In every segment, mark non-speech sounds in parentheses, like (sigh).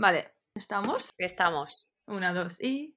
Vale, ¿estamos? Estamos. Una, dos y...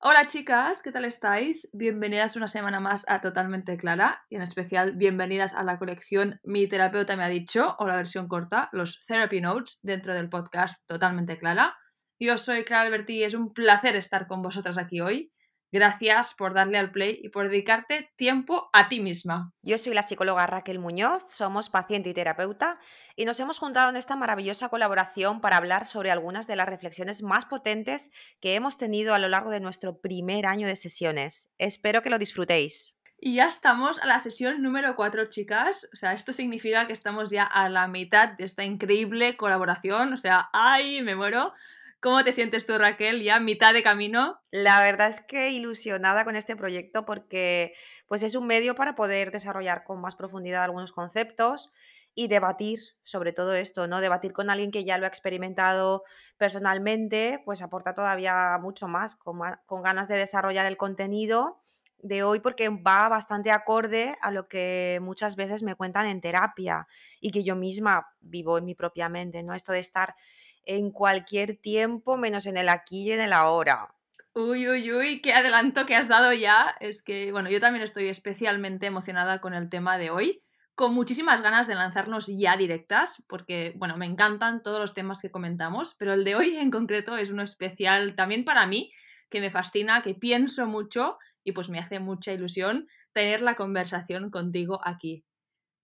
Hola chicas, ¿qué tal estáis? Bienvenidas una semana más a Totalmente Clara y en especial bienvenidas a la colección Mi terapeuta me ha dicho o la versión corta, los Therapy Notes dentro del podcast Totalmente Clara. Yo soy Clara Alberti y es un placer estar con vosotras aquí hoy. Gracias por darle al play y por dedicarte tiempo a ti misma. Yo soy la psicóloga Raquel Muñoz, somos paciente y terapeuta y nos hemos juntado en esta maravillosa colaboración para hablar sobre algunas de las reflexiones más potentes que hemos tenido a lo largo de nuestro primer año de sesiones. Espero que lo disfrutéis. Y ya estamos a la sesión número 4, chicas. O sea, esto significa que estamos ya a la mitad de esta increíble colaboración. O sea, ¡ay! Me muero. ¿Cómo te sientes tú, Raquel, ya mitad de camino? La verdad es que ilusionada con este proyecto porque pues es un medio para poder desarrollar con más profundidad algunos conceptos y debatir sobre todo esto, ¿no? Debatir con alguien que ya lo ha experimentado personalmente, pues aporta todavía mucho más, con, con ganas de desarrollar el contenido de hoy porque va bastante acorde a lo que muchas veces me cuentan en terapia y que yo misma vivo en mi propia mente, ¿no? Esto de estar en cualquier tiempo, menos en el aquí y en el ahora. Uy, uy, uy, qué adelanto que has dado ya. Es que, bueno, yo también estoy especialmente emocionada con el tema de hoy, con muchísimas ganas de lanzarnos ya directas, porque, bueno, me encantan todos los temas que comentamos, pero el de hoy en concreto es uno especial también para mí, que me fascina, que pienso mucho y pues me hace mucha ilusión tener la conversación contigo aquí.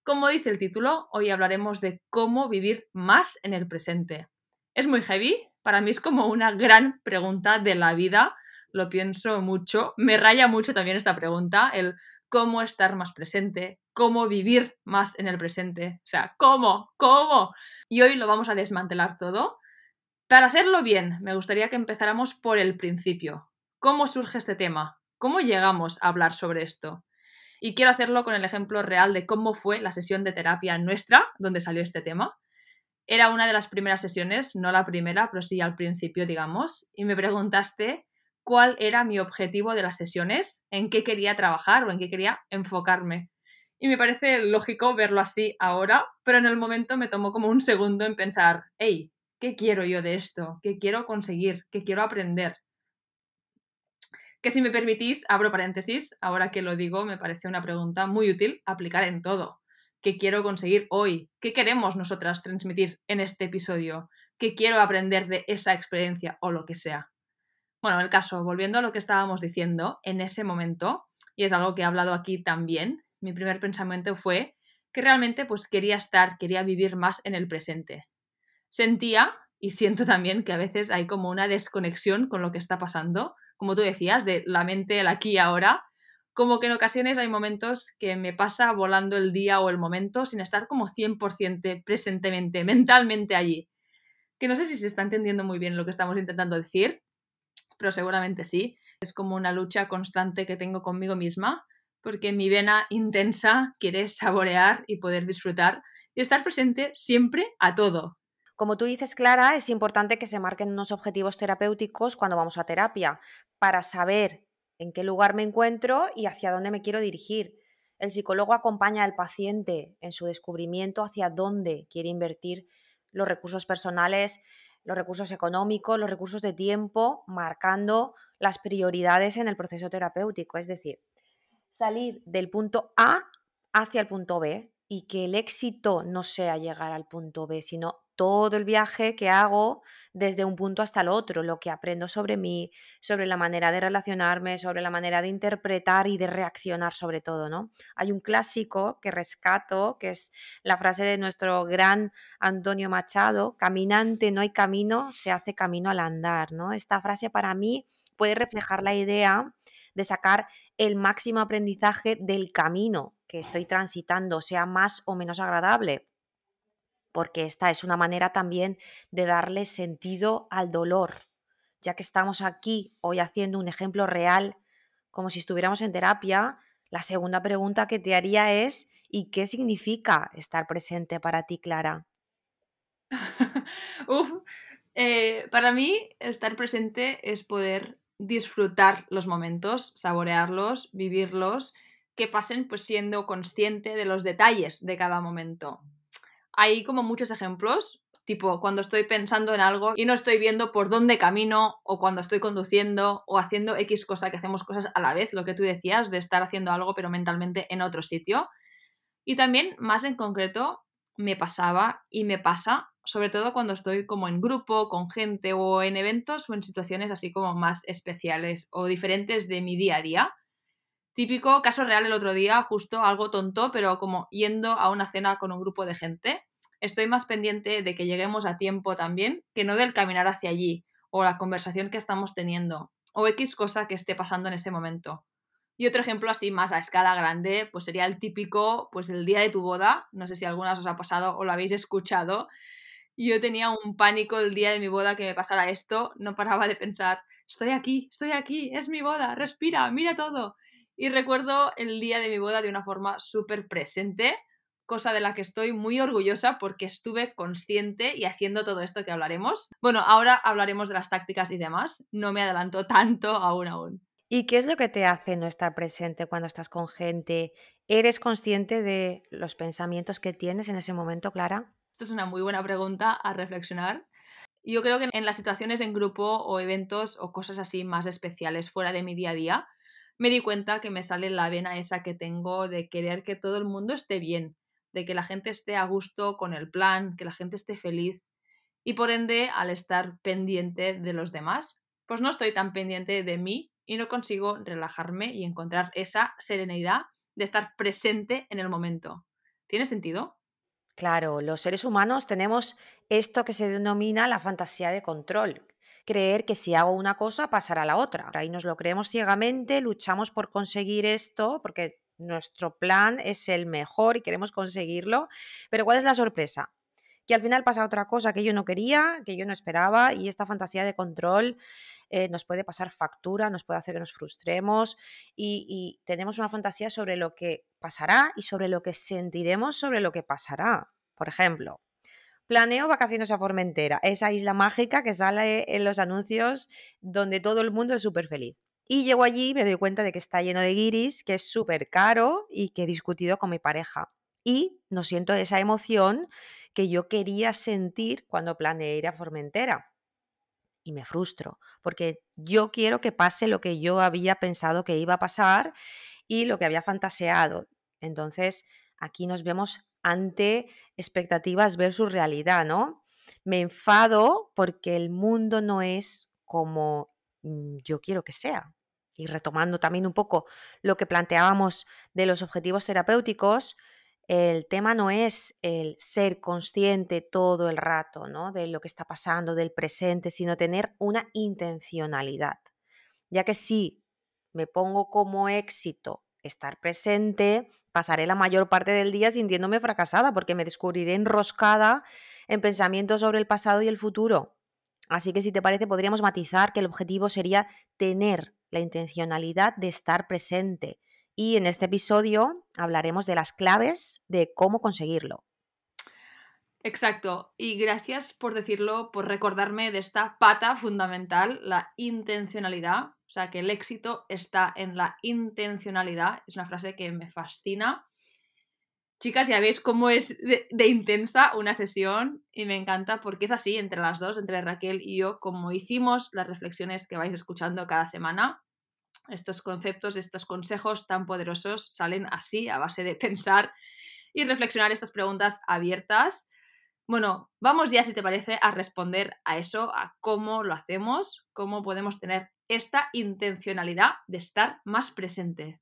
Como dice el título, hoy hablaremos de cómo vivir más en el presente. Es muy heavy, para mí es como una gran pregunta de la vida, lo pienso mucho, me raya mucho también esta pregunta, el cómo estar más presente, cómo vivir más en el presente, o sea, cómo, cómo. Y hoy lo vamos a desmantelar todo. Para hacerlo bien, me gustaría que empezáramos por el principio. ¿Cómo surge este tema? ¿Cómo llegamos a hablar sobre esto? Y quiero hacerlo con el ejemplo real de cómo fue la sesión de terapia nuestra, donde salió este tema. Era una de las primeras sesiones, no la primera, pero sí al principio, digamos, y me preguntaste cuál era mi objetivo de las sesiones, en qué quería trabajar o en qué quería enfocarme. Y me parece lógico verlo así ahora, pero en el momento me tomó como un segundo en pensar, hey, ¿qué quiero yo de esto? ¿Qué quiero conseguir? ¿Qué quiero aprender? Que si me permitís, abro paréntesis, ahora que lo digo, me parece una pregunta muy útil aplicar en todo qué quiero conseguir hoy, qué queremos nosotras transmitir en este episodio, qué quiero aprender de esa experiencia o lo que sea. Bueno, en el caso, volviendo a lo que estábamos diciendo, en ese momento, y es algo que he hablado aquí también, mi primer pensamiento fue que realmente pues quería estar, quería vivir más en el presente. Sentía y siento también que a veces hay como una desconexión con lo que está pasando, como tú decías, de la mente, el aquí y ahora, como que en ocasiones hay momentos que me pasa volando el día o el momento sin estar como 100% presentemente, mentalmente allí. Que no sé si se está entendiendo muy bien lo que estamos intentando decir, pero seguramente sí. Es como una lucha constante que tengo conmigo misma, porque mi vena intensa quiere saborear y poder disfrutar y estar presente siempre a todo. Como tú dices, Clara, es importante que se marquen unos objetivos terapéuticos cuando vamos a terapia, para saber en qué lugar me encuentro y hacia dónde me quiero dirigir. El psicólogo acompaña al paciente en su descubrimiento hacia dónde quiere invertir los recursos personales, los recursos económicos, los recursos de tiempo, marcando las prioridades en el proceso terapéutico. Es decir, salir del punto A hacia el punto B y que el éxito no sea llegar al punto B, sino todo el viaje que hago desde un punto hasta el otro, lo que aprendo sobre mí, sobre la manera de relacionarme, sobre la manera de interpretar y de reaccionar sobre todo, ¿no? Hay un clásico que rescato, que es la frase de nuestro gran Antonio Machado, caminante no hay camino, se hace camino al andar, ¿no? Esta frase para mí puede reflejar la idea de sacar el máximo aprendizaje del camino que estoy transitando, sea más o menos agradable porque esta es una manera también de darle sentido al dolor, ya que estamos aquí hoy haciendo un ejemplo real, como si estuviéramos en terapia, la segunda pregunta que te haría es, ¿y qué significa estar presente para ti, Clara? (laughs) Eh, para mí estar presente es poder disfrutar los momentos, saborearlos, vivirlos, que pasen pues siendo consciente de los detalles de cada momento hay como muchos ejemplos, tipo cuando estoy pensando en algo y no estoy viendo por dónde camino, o cuando estoy conduciendo, o haciendo X cosa, que hacemos cosas a la vez, lo que tú decías, de estar haciendo algo pero mentalmente en otro sitio. Y también, más en concreto, me pasaba y me pasa, sobre todo cuando estoy como en grupo, con gente o en eventos o en situaciones así como más especiales o diferentes de mi día a día. Típico caso real el otro día, justo algo tonto, pero como yendo a una cena con un grupo de gente. Estoy más pendiente de que lleguemos a tiempo también que no del caminar hacia allí o la conversación que estamos teniendo o X cosa que esté pasando en ese momento. Y otro ejemplo así más a escala grande, pues sería el típico, pues el día de tu boda, no sé si alguna os ha pasado o lo habéis escuchado. Yo tenía un pánico el día de mi boda que me pasara esto, no paraba de pensar, estoy aquí, estoy aquí, es mi boda, respira, mira todo. Y recuerdo el día de mi boda de una forma súper presente, cosa de la que estoy muy orgullosa porque estuve consciente y haciendo todo esto que hablaremos. Bueno, ahora hablaremos de las tácticas y demás, no me adelanto (laughs) tanto aún aún. ¿Y qué es lo que te hace no estar presente cuando estás con gente? ¿Eres consciente de los pensamientos que tienes en ese momento, Clara? Esta es una muy buena pregunta a reflexionar. Yo creo que en las situaciones en grupo o eventos o cosas así más especiales fuera de mi día a día, me di cuenta que me sale la vena esa que tengo de querer que todo el mundo esté bien, de que la gente esté a gusto con el plan, que la gente esté feliz. Y por ende, al estar pendiente de los demás, pues no estoy tan pendiente de mí y no consigo relajarme y encontrar esa serenidad de estar presente en el momento. ¿Tiene sentido? Claro, los seres humanos tenemos esto que se denomina la fantasía de control. Creer que si hago una cosa pasará la otra. Ahí nos lo creemos ciegamente, luchamos por conseguir esto porque nuestro plan es el mejor y queremos conseguirlo. Pero ¿cuál es la sorpresa? Que al final pasa otra cosa que yo no quería, que yo no esperaba y esta fantasía de control eh, nos puede pasar factura, nos puede hacer que nos frustremos y, tenemos una fantasía sobre lo que pasará y sobre lo que sentiremos sobre lo que pasará. Por ejemplo, planeo vacaciones a Formentera, esa isla mágica que sale en los anuncios donde todo el mundo es súper feliz. Y llego allí y me doy cuenta de que está lleno de guiris, que es súper caro y que he discutido con mi pareja. Y no siento esa emoción que yo quería sentir cuando planeé ir a Formentera y me frustro, porque yo quiero que pase lo que yo había pensado que iba a pasar y lo que había fantaseado. Entonces, aquí nos vemos ante expectativas versus realidad, ¿no? Me enfado porque el mundo no es como mm, yo quiero que sea. Y retomando también un poco lo que planteábamos de los objetivos terapéuticos, el tema no es el ser consciente todo el rato ¿no? de lo que está pasando, del presente, sino tener una intencionalidad. Ya que si me pongo como éxito estar presente, pasaré la mayor parte del día sintiéndome fracasada porque me descubriré enroscada en pensamientos sobre el pasado y el futuro. Así que si te parece podríamos matizar que el objetivo sería tener la intencionalidad de estar presente, y en este episodio hablaremos de las claves de cómo conseguirlo. Exacto, y gracias por decirlo, por recordarme de esta pata fundamental, la intencionalidad, o sea, que el éxito está en la intencionalidad, es una frase que me fascina. Chicas, ya veis cómo es de, de, intensa una sesión y me encanta porque es así entre las dos, entre Raquel y yo, como hicimos las reflexiones que vais escuchando cada semana estos conceptos, estos consejos tan poderosos salen así, a base de pensar y reflexionar estas preguntas abiertas. Bueno, vamos ya, si te parece, a responder a eso, a cómo lo hacemos, cómo podemos tener esta intencionalidad de estar más presente.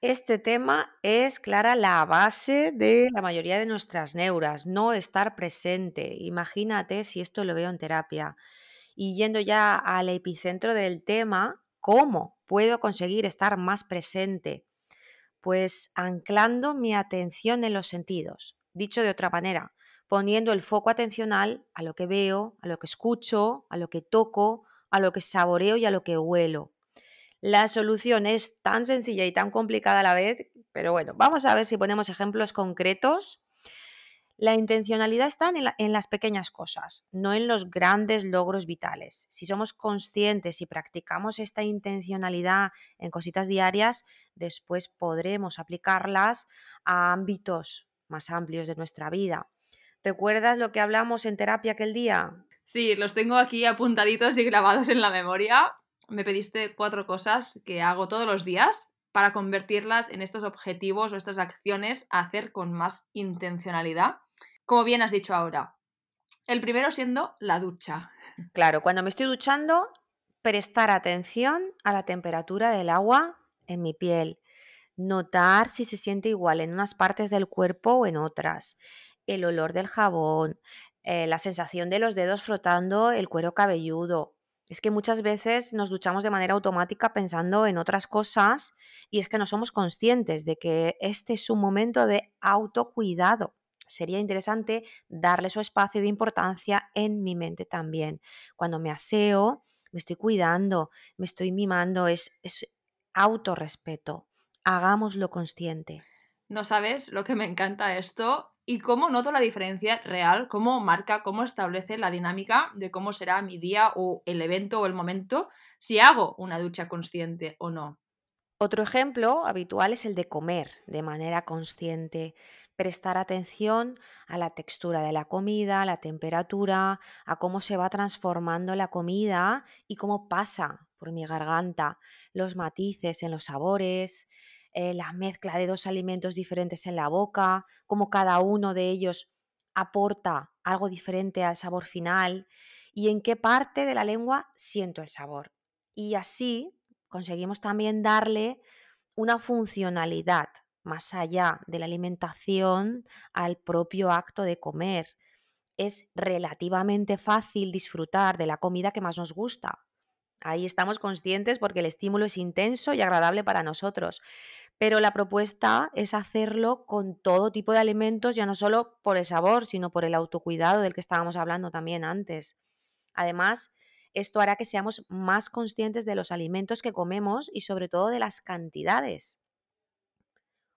Este tema es, Clara, la base de la mayoría de nuestras neuras, no estar presente. Imagínate si esto lo veo en terapia. Y yendo ya al epicentro del tema, ¿cómo puedo conseguir estar más presente? Pues anclando mi atención en los sentidos. Dicho de otra manera, poniendo el foco atencional a lo que veo, a lo que escucho, a lo que toco, a lo que saboreo y a lo que huelo. La solución es tan sencilla y tan complicada a la vez, pero bueno, vamos a ver si ponemos ejemplos concretos la intencionalidad está en, las pequeñas cosas, no en los grandes logros vitales. Si somos conscientes y practicamos esta intencionalidad en cositas diarias, después podremos aplicarlas a ámbitos más amplios de nuestra vida. ¿Recuerdas lo que hablamos en terapia aquel día? Sí, los tengo aquí apuntaditos y grabados en la memoria. Me pediste cuatro cosas que hago todos los días para convertirlas en estos objetivos o estas acciones a hacer con más intencionalidad. Como bien has dicho ahora. El primero siendo la ducha. Claro, cuando me estoy duchando, prestar atención a la temperatura del agua en mi piel. Notar si se siente igual en unas partes del cuerpo o en otras. El olor del jabón, eh, la sensación de los dedos frotando el cuero cabelludo. Es que muchas veces nos duchamos de manera automática pensando en otras cosas y es que no somos conscientes de que este es un momento de autocuidado. Sería interesante darle su espacio de importancia en mi mente también. Cuando me aseo, me estoy cuidando, me estoy mimando, es, es autorrespeto. Hagámoslo consciente. No sabes lo que me encanta esto y cómo noto la diferencia real, cómo marca, cómo establece la dinámica de cómo será mi día o el evento o el momento si hago una ducha consciente o no. Otro ejemplo habitual es el de comer de manera consciente, prestar atención a la textura de la comida, a la temperatura, a cómo se va transformando la comida y cómo pasa por mi garganta, los matices en los sabores, eh, la mezcla de dos alimentos diferentes en la boca, cómo cada uno de ellos aporta algo diferente al sabor final y en qué parte de la lengua siento el sabor. Y así conseguimos también darle una funcionalidad más allá de la alimentación al propio acto de comer. Es relativamente fácil disfrutar de la comida que más nos gusta. Ahí estamos conscientes porque el estímulo es intenso y agradable para nosotros pero la propuesta es hacerlo con todo tipo de alimentos, ya no solo por el sabor, sino por el autocuidado del que estábamos hablando también antes. Además, esto hará que seamos más conscientes de los alimentos que comemos y sobre todo de las cantidades.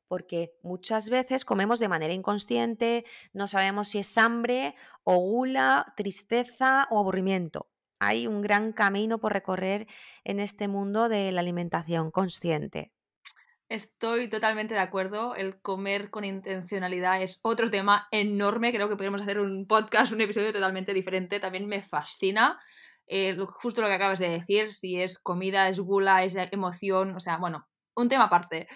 Porque muchas veces comemos de manera inconsciente, no sabemos si es hambre o gula, tristeza o aburrimiento. Hay un gran camino por recorrer en este mundo de la alimentación consciente. Estoy totalmente de acuerdo. El comer con intencionalidad es otro tema enorme. Creo que podríamos hacer un podcast, un episodio totalmente diferente. También me fascina. Eh, justo lo que acabas de decir, si es comida, es gula, es emoción, o sea, bueno, un tema aparte.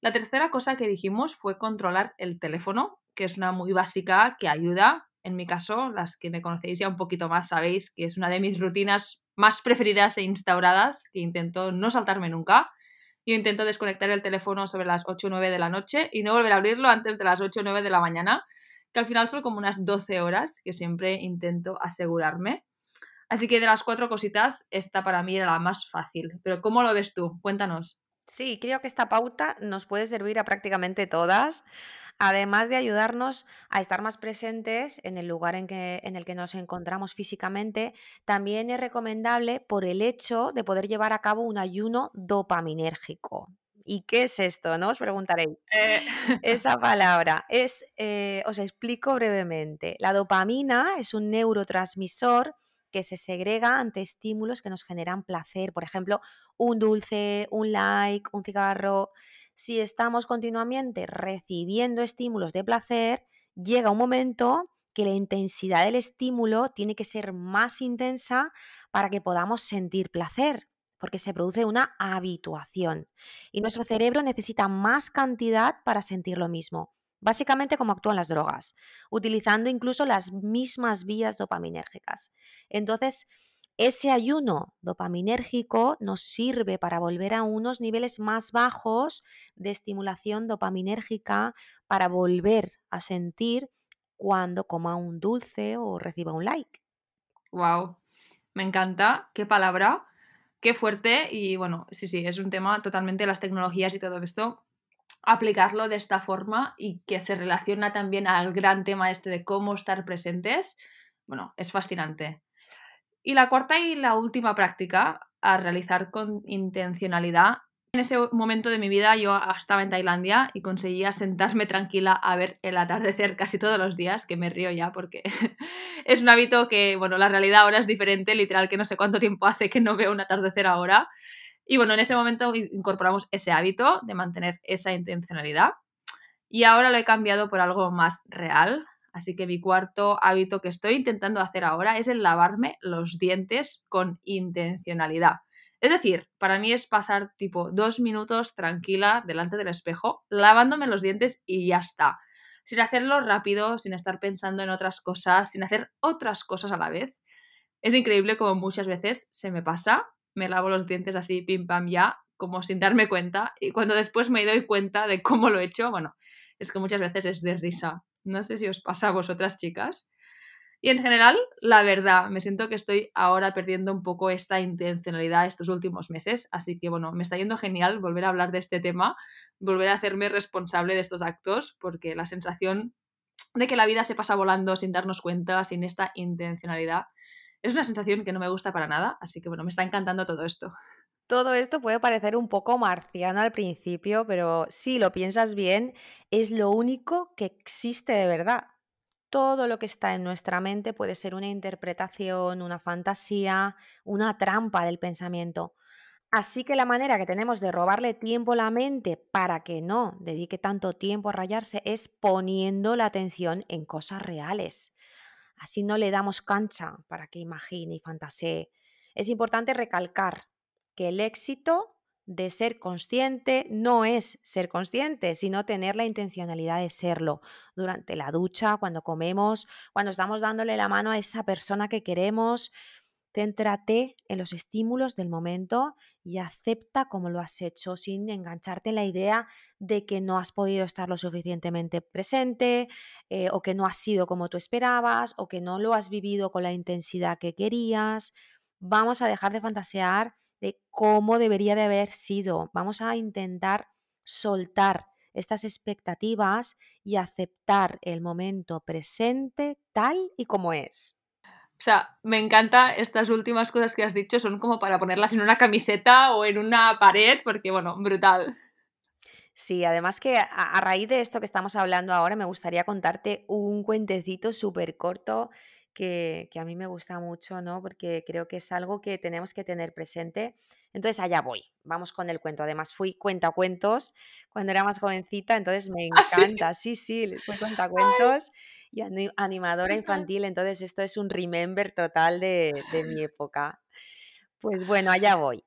La tercera cosa que dijimos fue controlar el teléfono, que es una muy básica que ayuda. En mi caso, las que me conocéis ya un poquito más sabéis que es una de mis rutinas más preferidas e instauradas, que intento no saltarme nunca. Yo intento desconectar el teléfono sobre las 8 o 9 de la noche y no volver a abrirlo antes de las 8 o 9 de la mañana, que al final son como unas 12 horas que siempre intento asegurarme. Así que de las cuatro cositas, esta para mí era la más fácil. Pero ¿cómo lo ves tú? Cuéntanos. Sí, creo que esta pauta nos puede servir a prácticamente todas además de ayudarnos a estar más presentes en el lugar en, que, en el que nos encontramos físicamente, también es recomendable por el hecho de poder llevar a cabo un ayuno dopaminérgico. ¿Y qué es esto? ¿No? Os preguntaréis. Eh. Esa (laughs) palabra es, eh, os explico brevemente. La dopamina es un neurotransmisor que se segrega ante estímulos que nos generan placer, por ejemplo, un dulce, un like, un cigarro si estamos continuamente recibiendo estímulos de placer, llega un momento que la intensidad del estímulo tiene que ser más intensa para que podamos sentir placer, porque se produce una habituación. Y nuestro cerebro necesita más cantidad para sentir lo mismo, básicamente como actúan las drogas, utilizando incluso las mismas vías dopaminérgicas. Entonces, ese ayuno dopaminérgico nos sirve para volver a unos niveles más bajos de estimulación dopaminérgica para volver a sentir cuando coma un dulce o reciba un like. Wow, me encanta, qué palabra, qué fuerte y bueno, sí, sí, es un tema totalmente las tecnologías y todo esto aplicarlo de esta forma y que se relaciona también al gran tema este de cómo estar presentes, bueno, es fascinante. Y la cuarta y la última práctica a realizar con intencionalidad. En ese momento de mi vida yo estaba en Tailandia y conseguía sentarme tranquila a ver el atardecer casi todos los días, que me río ya porque (laughs) es un hábito que, bueno, la realidad ahora es diferente, literal que no sé cuánto tiempo hace que no veo un atardecer ahora. Y bueno, en ese momento incorporamos ese hábito de mantener esa intencionalidad. Y ahora lo he cambiado por algo más real, Así que mi cuarto hábito que estoy intentando hacer ahora es el lavarme los dientes con intencionalidad. Es decir, para mí es pasar tipo dos minutos tranquila delante del espejo, lavándome los dientes y ya está. Sin hacerlo rápido, sin estar pensando en otras cosas, sin hacer otras cosas a la vez. Es increíble como muchas veces se me pasa, me lavo los dientes así, pim pam ya, como sin darme cuenta, y cuando después me doy cuenta de cómo lo he hecho, bueno, es que muchas veces es de risa. No sé si os pasa a vosotras, chicas. Y en general, la verdad, me siento que estoy ahora perdiendo un poco esta intencionalidad estos últimos meses, así que bueno, me está yendo genial volver a hablar de este tema, volver a hacerme responsable de estos actos, porque la sensación de que la vida se pasa volando sin darnos cuenta, sin esta intencionalidad, es una sensación que no me gusta para nada, así que bueno, me está encantando todo esto. Todo esto puede parecer un poco marciano al principio, pero si lo piensas bien, es lo único que existe de verdad todo lo que está en nuestra mente puede ser una interpretación, una fantasía, una trampa del pensamiento. Así que la manera que tenemos de robarle tiempo a la mente para que no dedique tanto tiempo a rayarse es poniendo la atención en cosas reales. Así no le damos cancha para que imagine y fantasee. Es importante recalcar que el éxito de ser consciente no es ser consciente, sino tener la intencionalidad de serlo durante la ducha, cuando comemos, cuando estamos dándole la mano a esa persona que queremos. Céntrate en los estímulos del momento y acepta como lo has hecho sin engancharte en la idea de que no has podido estar lo suficientemente presente eh, o que no has sido como tú esperabas o que no lo has vivido con la intensidad que querías. Vamos a dejar de fantasear de cómo debería de haber sido. Vamos a intentar soltar estas expectativas y aceptar el momento presente tal y como es. O sea, me encanta estas últimas cosas que has dicho, son como para ponerlas en una camiseta o en una pared, porque bueno, brutal. Sí, además que a, raíz de esto que estamos hablando ahora, me gustaría contarte un cuentecito súper corto que, a mí me gusta mucho, ¿no? Porque creo que es algo que tenemos que tener presente. Entonces, allá voy, vamos con el cuento. Además, fui cuentacuentos cuando era más jovencita, entonces me (laughs) ¿Ah, encanta. Sí, sí, fui cuentacuentos y animadora infantil, entonces esto es un remember total de, de mi (laughs) época. Pues bueno, allá voy.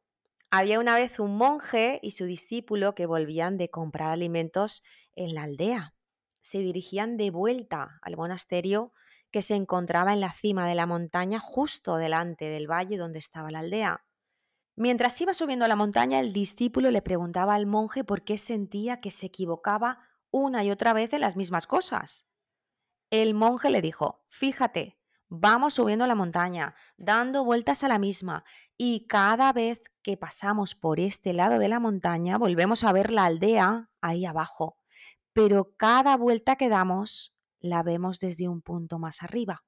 Había una vez un monje y su discípulo que volvían de comprar alimentos en la aldea. Se dirigían de vuelta al monasterio que se encontraba en la cima de la montaña justo delante del valle donde estaba la aldea. Mientras iba subiendo la montaña, el discípulo le preguntaba al monje por qué sentía que se equivocaba una y otra vez en las mismas cosas. El monje le dijo, fíjate, vamos subiendo la montaña, dando vueltas a la misma, y cada vez que pasamos por este lado de la montaña volvemos a ver la aldea ahí abajo. Pero cada vuelta que damos la vemos desde un punto más arriba.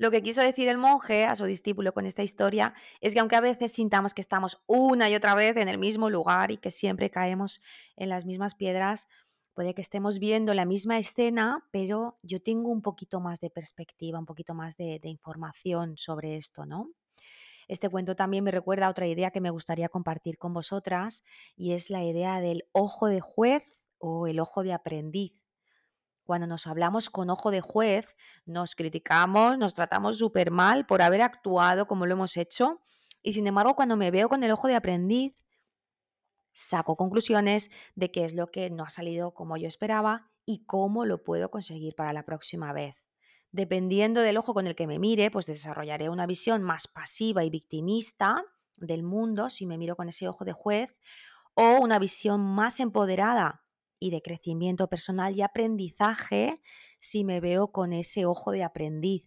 Lo que quiso decir el monje a su discípulo con esta historia es que aunque a veces sintamos que estamos una y otra vez en el mismo lugar y que siempre caemos en las mismas piedras, puede que estemos viendo la misma escena, pero yo tengo un poquito más de perspectiva, un poquito más de, información sobre esto, ¿no? Este cuento también me recuerda a otra idea que me gustaría compartir con vosotras y es la idea del ojo de juez o el ojo de aprendiz. Cuando nos hablamos con ojo de juez, nos criticamos, nos tratamos súper mal por haber actuado como lo hemos hecho. Y sin embargo, cuando me veo con el ojo de aprendiz, saco conclusiones de qué es lo que no ha salido como yo esperaba y cómo lo puedo conseguir para la próxima vez. Dependiendo del ojo con el que me mire, pues desarrollaré una visión más pasiva y victimista del mundo si me miro con ese ojo de juez o una visión más empoderada y de crecimiento personal y aprendizaje si me veo con ese ojo de aprendiz.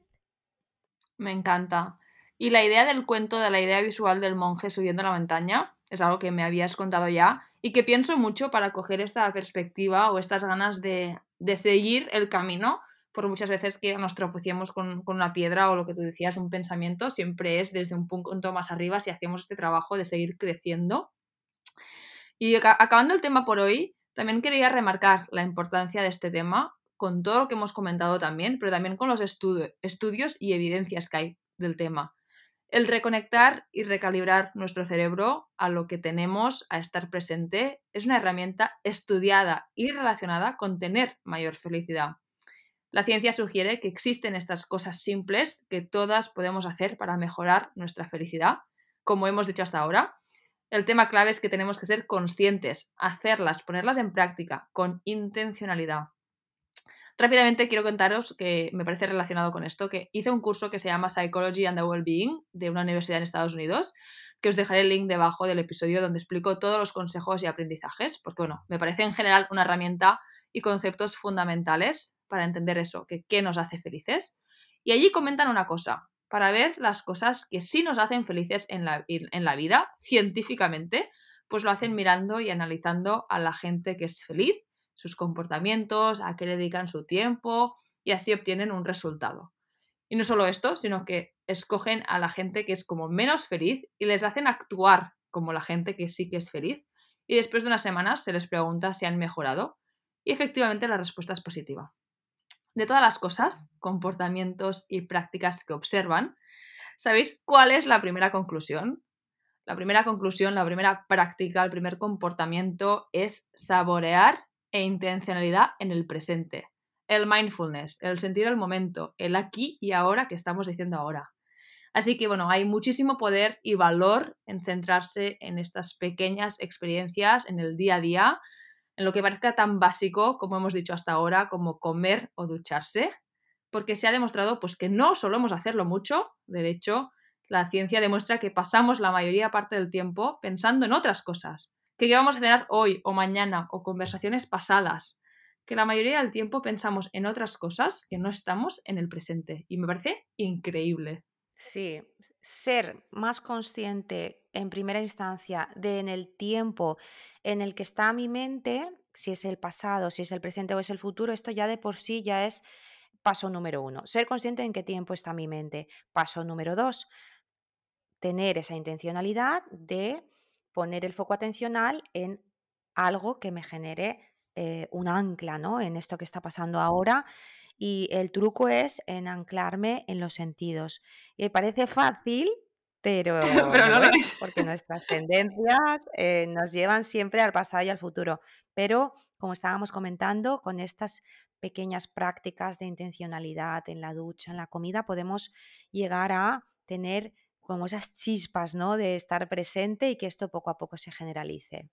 Me encanta. Y la idea del cuento, de la idea visual del monje subiendo la montaña, es algo que me habías contado ya y que pienso mucho para coger esta perspectiva o estas ganas de, de seguir el camino, por muchas veces que nos tropecemos con, con, una piedra o lo que tú decías, un pensamiento, siempre es desde un punto más arriba si hacemos este trabajo de seguir creciendo. Y acabando el tema por hoy, también quería remarcar la importancia de este tema con todo lo que hemos comentado también, pero también con los estudios y evidencias que hay del tema. El reconectar y recalibrar nuestro cerebro a lo que tenemos, a estar presente, es una herramienta estudiada y relacionada con tener mayor felicidad. La ciencia sugiere que existen estas cosas simples que todas podemos hacer para mejorar nuestra felicidad, como hemos dicho hasta ahora. El tema clave es que tenemos que ser conscientes, hacerlas, ponerlas en práctica con intencionalidad. Rápidamente quiero contaros que me parece relacionado con esto, que hice un curso que se llama Psychology and the Wellbeing de una universidad en Estados Unidos, que os dejaré el link debajo del episodio donde explico todos los consejos y aprendizajes, porque bueno, me parece en general una herramienta y conceptos fundamentales para entender eso, que qué nos hace felices. Y allí comentan una cosa, para ver las cosas que sí nos hacen felices en la, vida, científicamente, pues lo hacen mirando y analizando a la gente que es feliz, sus comportamientos, a qué dedican su tiempo, y así obtienen un resultado. Y no solo esto, sino que escogen a la gente que es como menos feliz y les hacen actuar como la gente que sí que es feliz. Y después de unas semanas se les pregunta si han mejorado. Y efectivamente la respuesta es positiva. De todas las cosas, comportamientos y prácticas que observan, ¿sabéis cuál es la primera conclusión? La primera conclusión, la primera práctica, el primer comportamiento es saborear e intencionalidad en el presente. El mindfulness, el sentido del momento, el aquí y ahora que estamos diciendo ahora. Así que bueno, hay muchísimo poder y valor en centrarse en estas pequeñas experiencias en el día a día en lo que parezca tan básico, como hemos dicho hasta ahora, como comer o ducharse, porque se ha demostrado pues, que no solemos hacerlo mucho, de hecho, la ciencia demuestra que pasamos la mayoría parte del tiempo pensando en otras cosas, que qué vamos a cenar hoy o mañana o conversaciones pasadas, que la mayoría del tiempo pensamos en otras cosas que no estamos en el presente y me parece increíble. Sí, ser más consciente en primera instancia de en el tiempo en el que está mi mente, si es el pasado, si es el presente o es el futuro, esto ya de por sí ya es paso número uno. Ser consciente en qué tiempo está mi mente. Paso número dos, tener esa intencionalidad de poner el foco atencional en algo que me genere eh, un ancla ¿no? en esto que está pasando ahora y el truco es en anclarme en los sentidos. Y parece fácil, (laughs) pero, pero no, lo es, porque (laughs) nuestras tendencias eh, nos llevan siempre al pasado y al futuro. Pero, como estábamos comentando, con estas pequeñas prácticas de intencionalidad en la ducha, en la comida, podemos llegar a tener como esas chispas, ¿no? De estar presente y que esto poco a poco se generalice.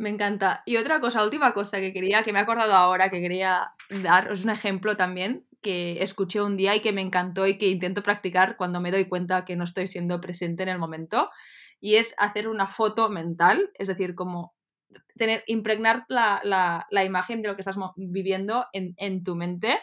Me encanta. Y otra cosa, última cosa que quería, que me he acordado ahora, que quería daros un ejemplo también, que escuché un día y que me encantó y que intento practicar cuando me doy cuenta que no estoy siendo presente en el momento, y es hacer una foto mental, es decir, como tener, impregnar la, la, imagen de lo que estás viviendo en, en tu mente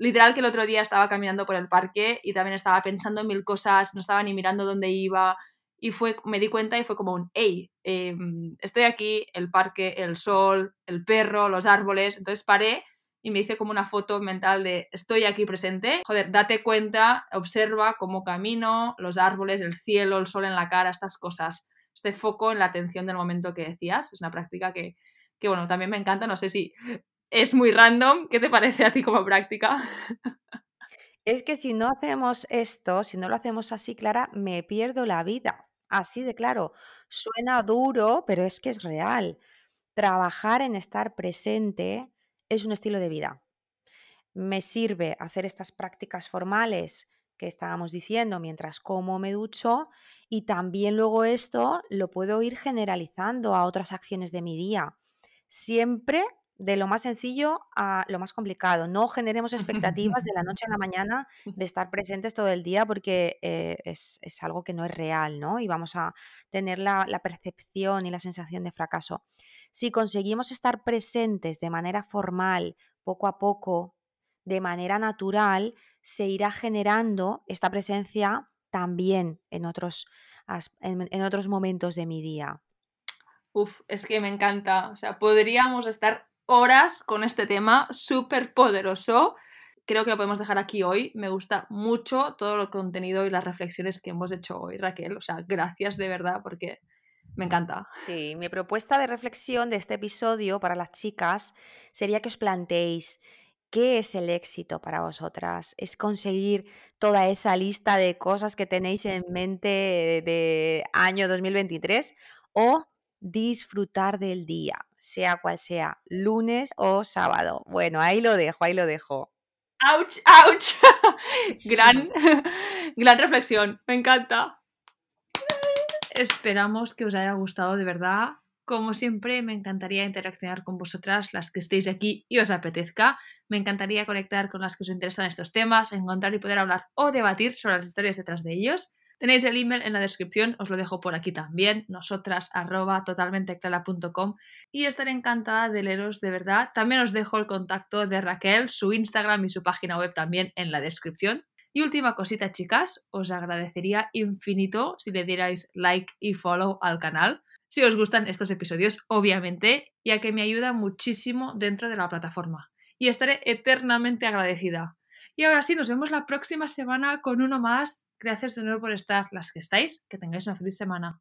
literal que el otro día estaba caminando por el parque y también estaba pensando en mil cosas, no estaba ni mirando dónde iba, y fue, me di cuenta y fue como un, hey, em, estoy aquí, el parque, el sol, el perro, los árboles. Entonces paré y me hice como una foto mental de estoy aquí presente. Joder, date cuenta, observa cómo camino, los árboles, el cielo, el sol en la cara, estas cosas. Este foco en la atención del momento que decías. Es una práctica que, que bueno, también me encanta. No sé si es muy random. ¿Qué te parece a ti como práctica? Es que si no hacemos esto, si no lo hacemos así, Clara, me pierdo la vida. Así de claro, suena duro, pero es que es real. Trabajar en estar presente es un estilo de vida. Me sirve hacer estas prácticas formales que estábamos diciendo mientras como me ducho y también luego esto lo puedo ir generalizando a otras acciones de mi día. Siempre de lo más sencillo a lo más complicado. No generemos (laughs) expectativas de la noche a la mañana de estar presentes todo el día porque eh, es, algo que no es real, ¿no? Y vamos a tener la, la, percepción y la sensación de fracaso. Si conseguimos estar presentes de manera formal, poco a poco, de manera natural, se irá generando esta presencia también en otros, en otros momentos de mi día. Uf, es que me encanta. O sea, podríamos estar horas con este tema súper poderoso. Creo que lo podemos dejar aquí hoy. Me gusta mucho todo el contenido y las reflexiones que hemos hecho hoy, Raquel. O sea, gracias de verdad porque me encanta. Sí, mi propuesta de reflexión de este episodio para las chicas sería que os planteéis ¿Qué es el éxito para vosotras? ¿Es conseguir toda esa lista de cosas que tenéis en mente de año 2023? ¿O disfrutar del día, sea cual sea, lunes o sábado. Bueno, ahí lo dejo, ahí lo dejo. ¡Auch, ouch! (laughs) gran, (laughs) gran reflexión, me encanta. Esperamos que os haya gustado de verdad. Como siempre, me encantaría interaccionar con vosotras, las que estéis aquí y os apetezca. Me encantaría conectar con las que os interesan estos temas, encontrar y poder hablar o debatir sobre las historias detrás de ellos. Tenéis el email en la descripción, os lo dejo por aquí también, nosotras arroba totalmenteclara.com y estaré encantada de leeros de verdad. También os dejo el contacto de Raquel, su Instagram y su página web también en la descripción. Y última cosita, chicas, os agradecería infinito si le dierais like y follow al canal, si os gustan estos episodios, obviamente, ya que me ayuda muchísimo dentro de la plataforma. Y estaré eternamente agradecida. Y ahora sí, nos vemos la próxima semana con uno más Gracias de nuevo por estar las que estáis. Que tengáis una feliz semana.